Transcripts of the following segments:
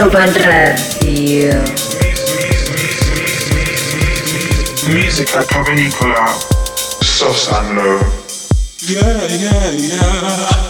Urban Radio. Musica provenicola, soft and low. Yeah, yeah, yeah.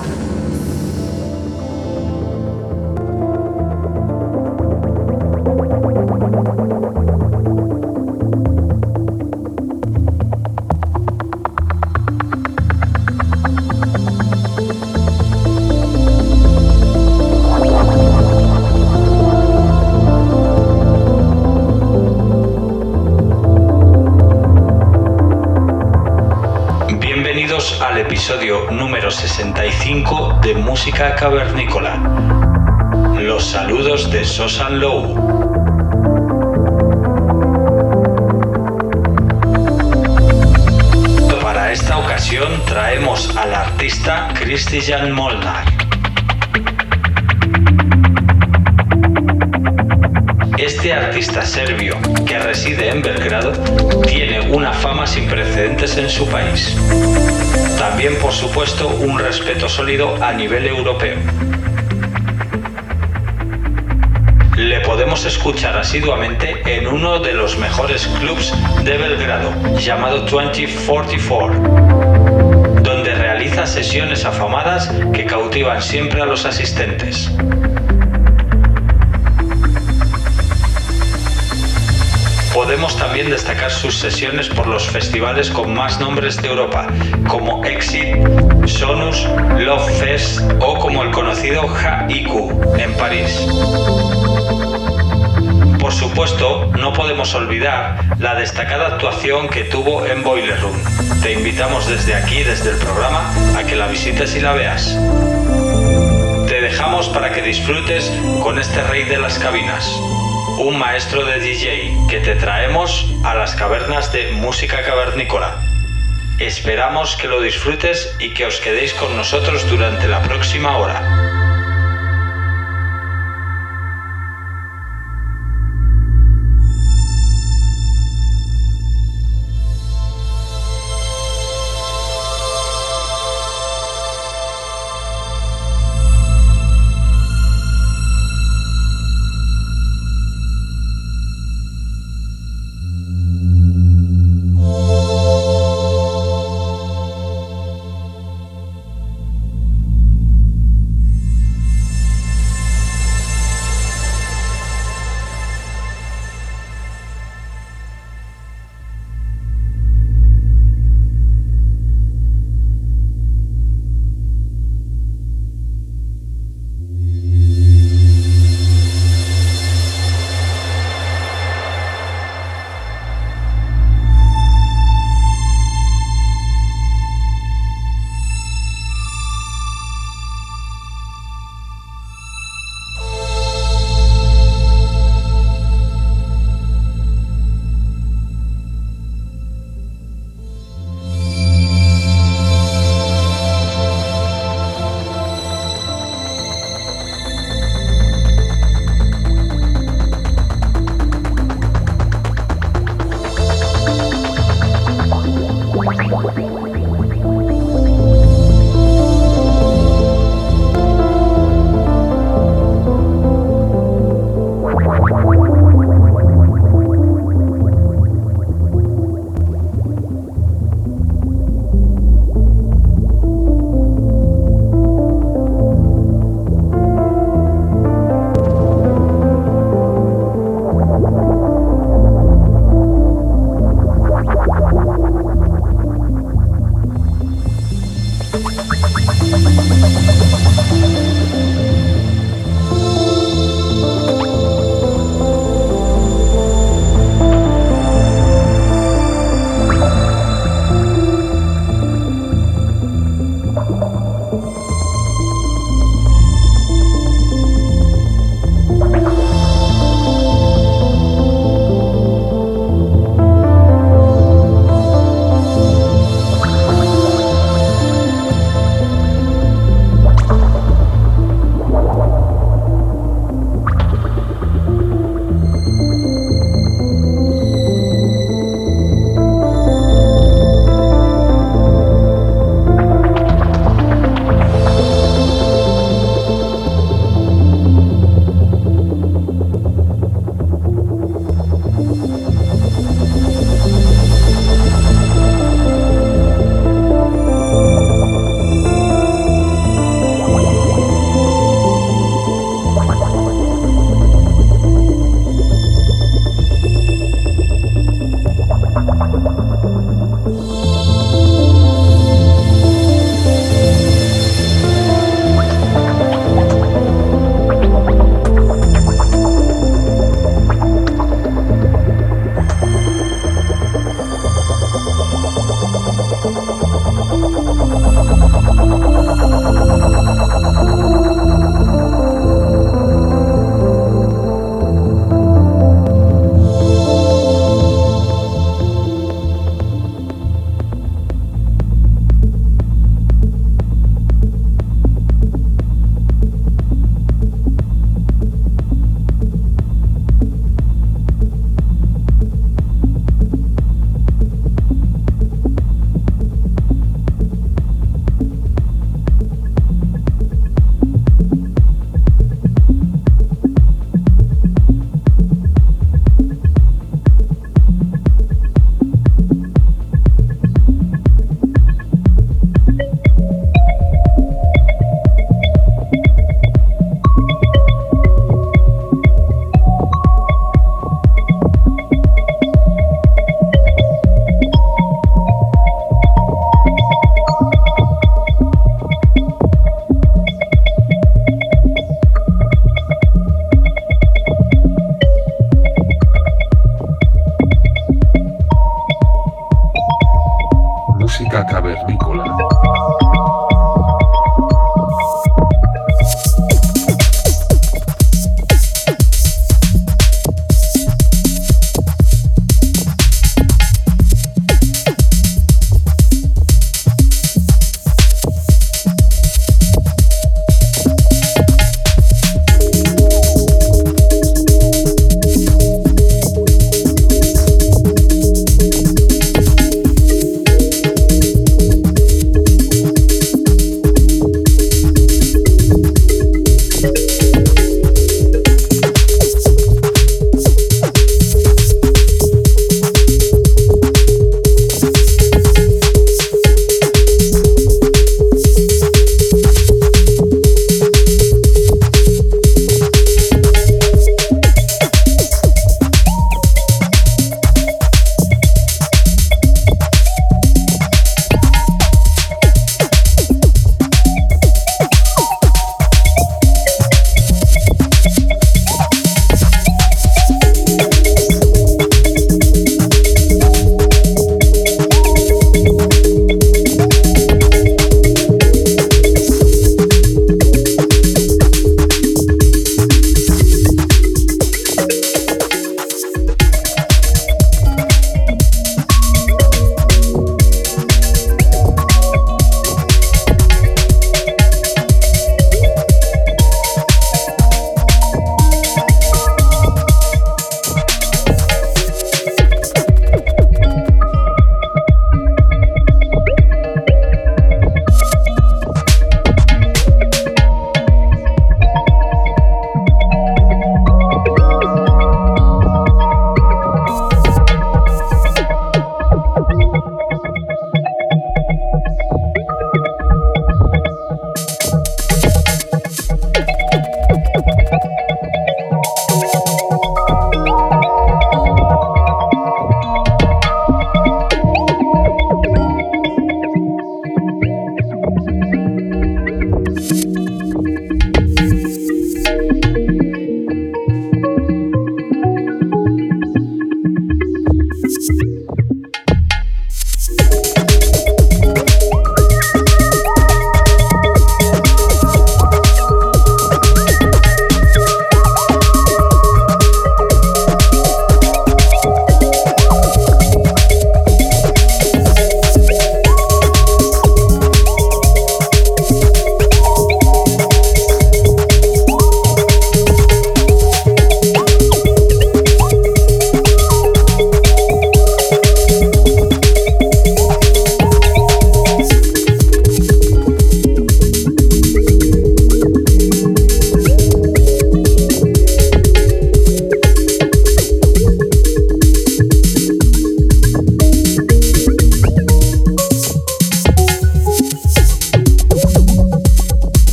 Episodio número 65 de Música Cavernícola. Los saludos de Sosan Low. Para esta ocasión traemos al artista Christian Molnar. Este artista serbio que reside en Belgrado tiene una fama sin precedentes en su país. También, por supuesto, un respeto sólido a nivel europeo. Le podemos escuchar asiduamente en uno de los mejores clubs de Belgrado, llamado 2044, donde realiza sesiones afamadas que cautivan siempre a los asistentes. Podemos también destacar sus sesiones por los festivales con más nombres de Europa, como Exit, Sonus, Love Fest o como el conocido Haiku en París. Por supuesto, no podemos olvidar la destacada actuación que tuvo en Boiler Room. Te invitamos desde aquí, desde el programa, a que la visites y la veas. Te dejamos para que disfrutes con este rey de las cabinas un maestro de DJ que te traemos a las cavernas de música cavernícola. Esperamos que lo disfrutes y que os quedéis con nosotros durante la próxima hora.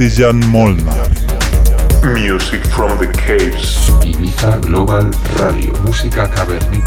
Christian Molnar. Music from the caves. Ibiza Global Radio, música cavernícola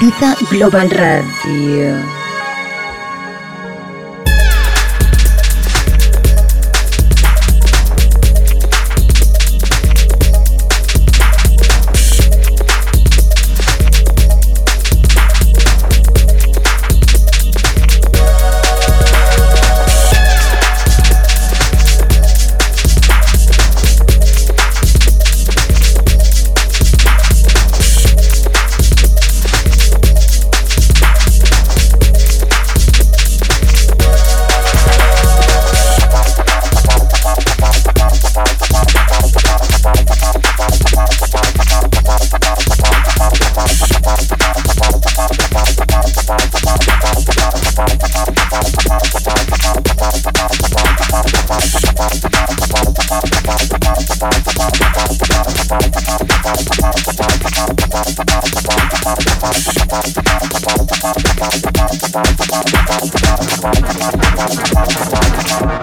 Ibiza Global Radio. Thank you.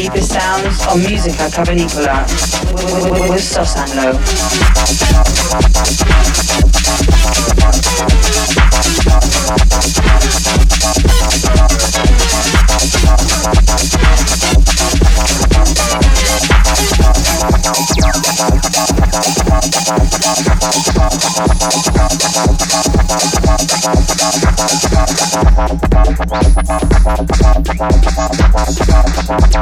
deepest sounds on Music by Pavanicola with Sos and Low. Thank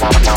Thank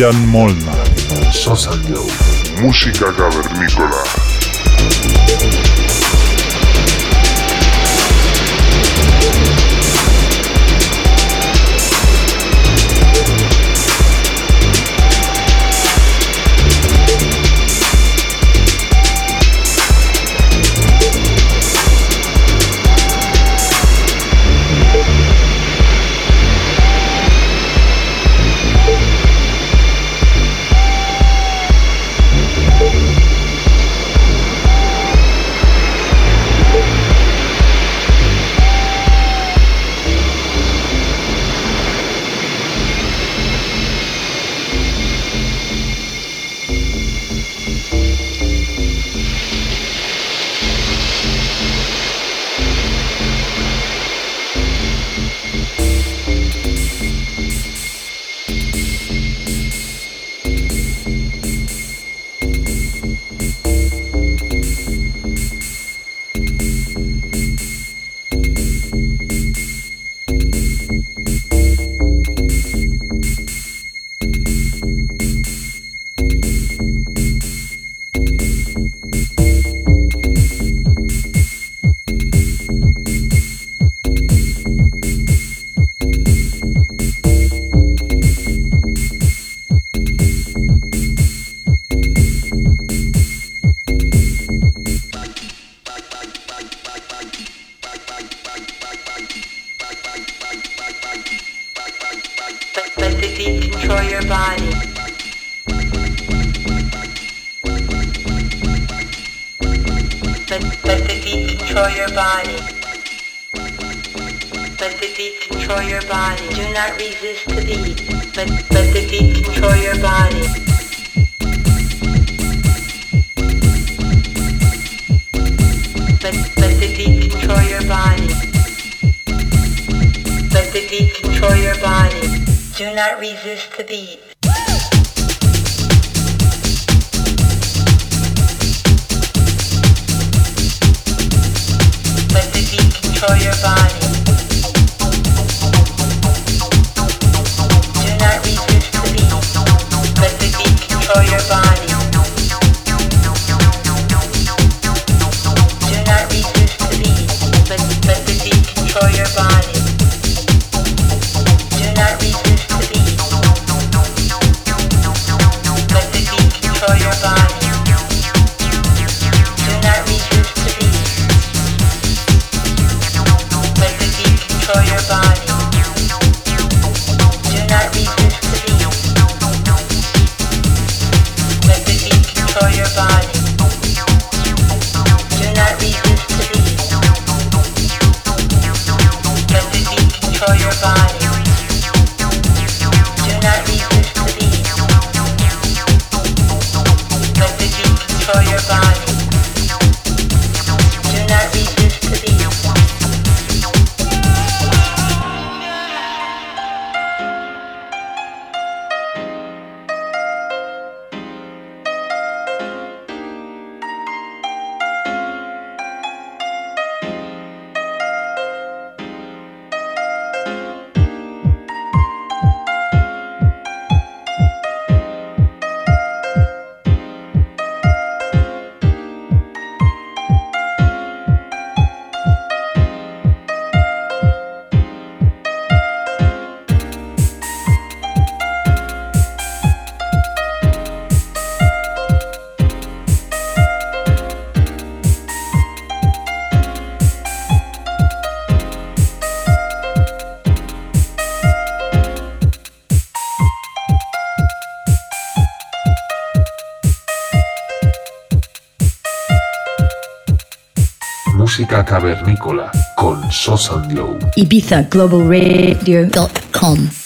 Sebastián Molnar. Sosa Música cavernícola. praises to thee. Let the deep control your body. música cavernícola con Sosa Glow. Ibiza Global Radio.com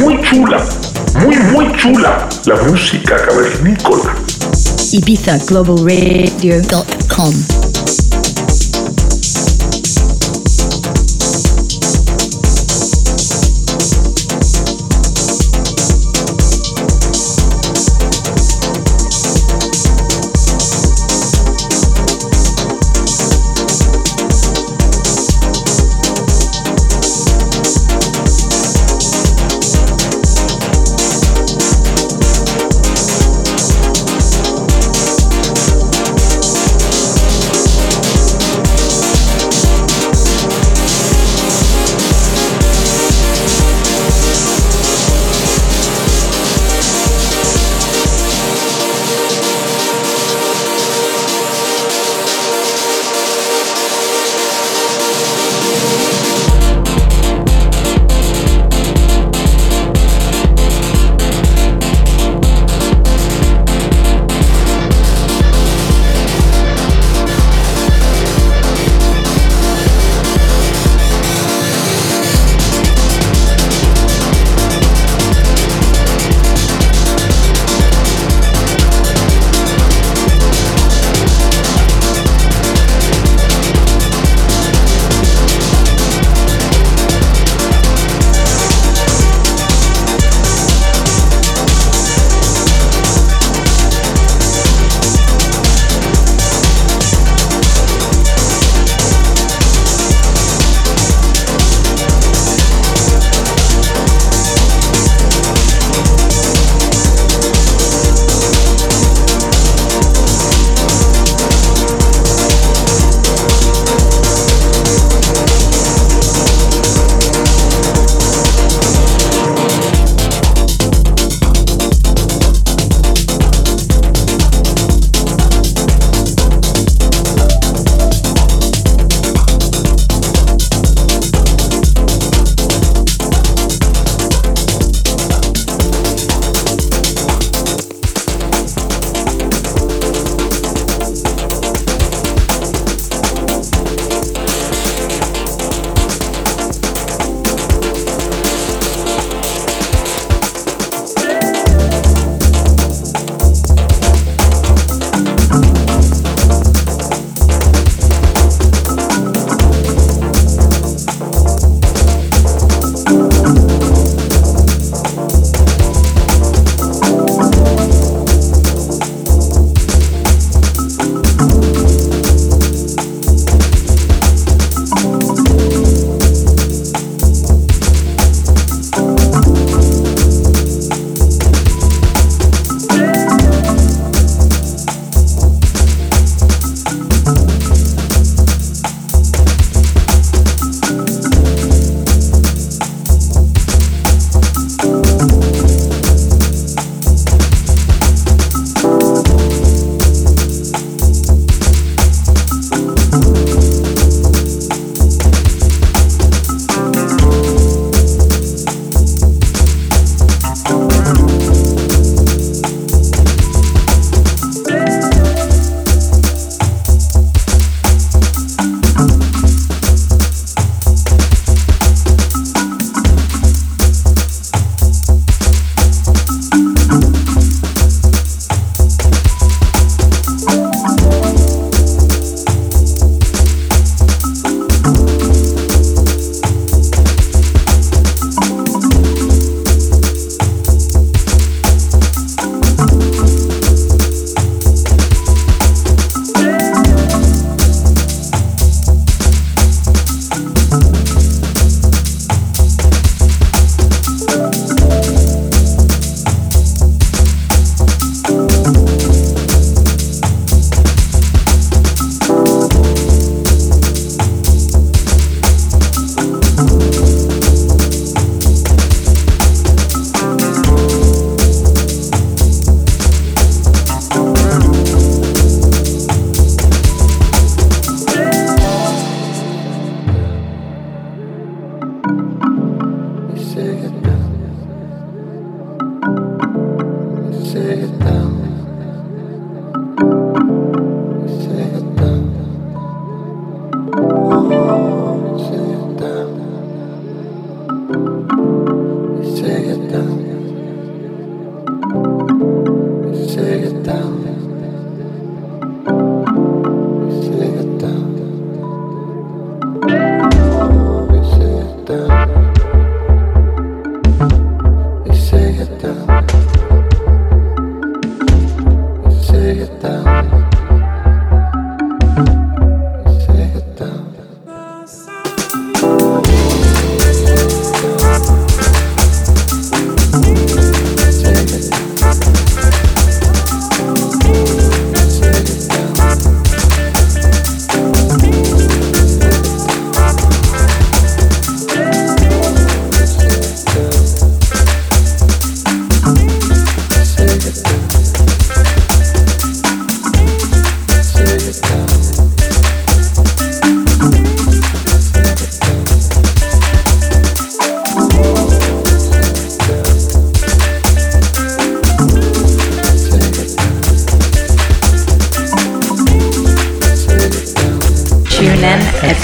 Muy chula, muy, muy chula la música cavernícola. ibizaglobalradio.com.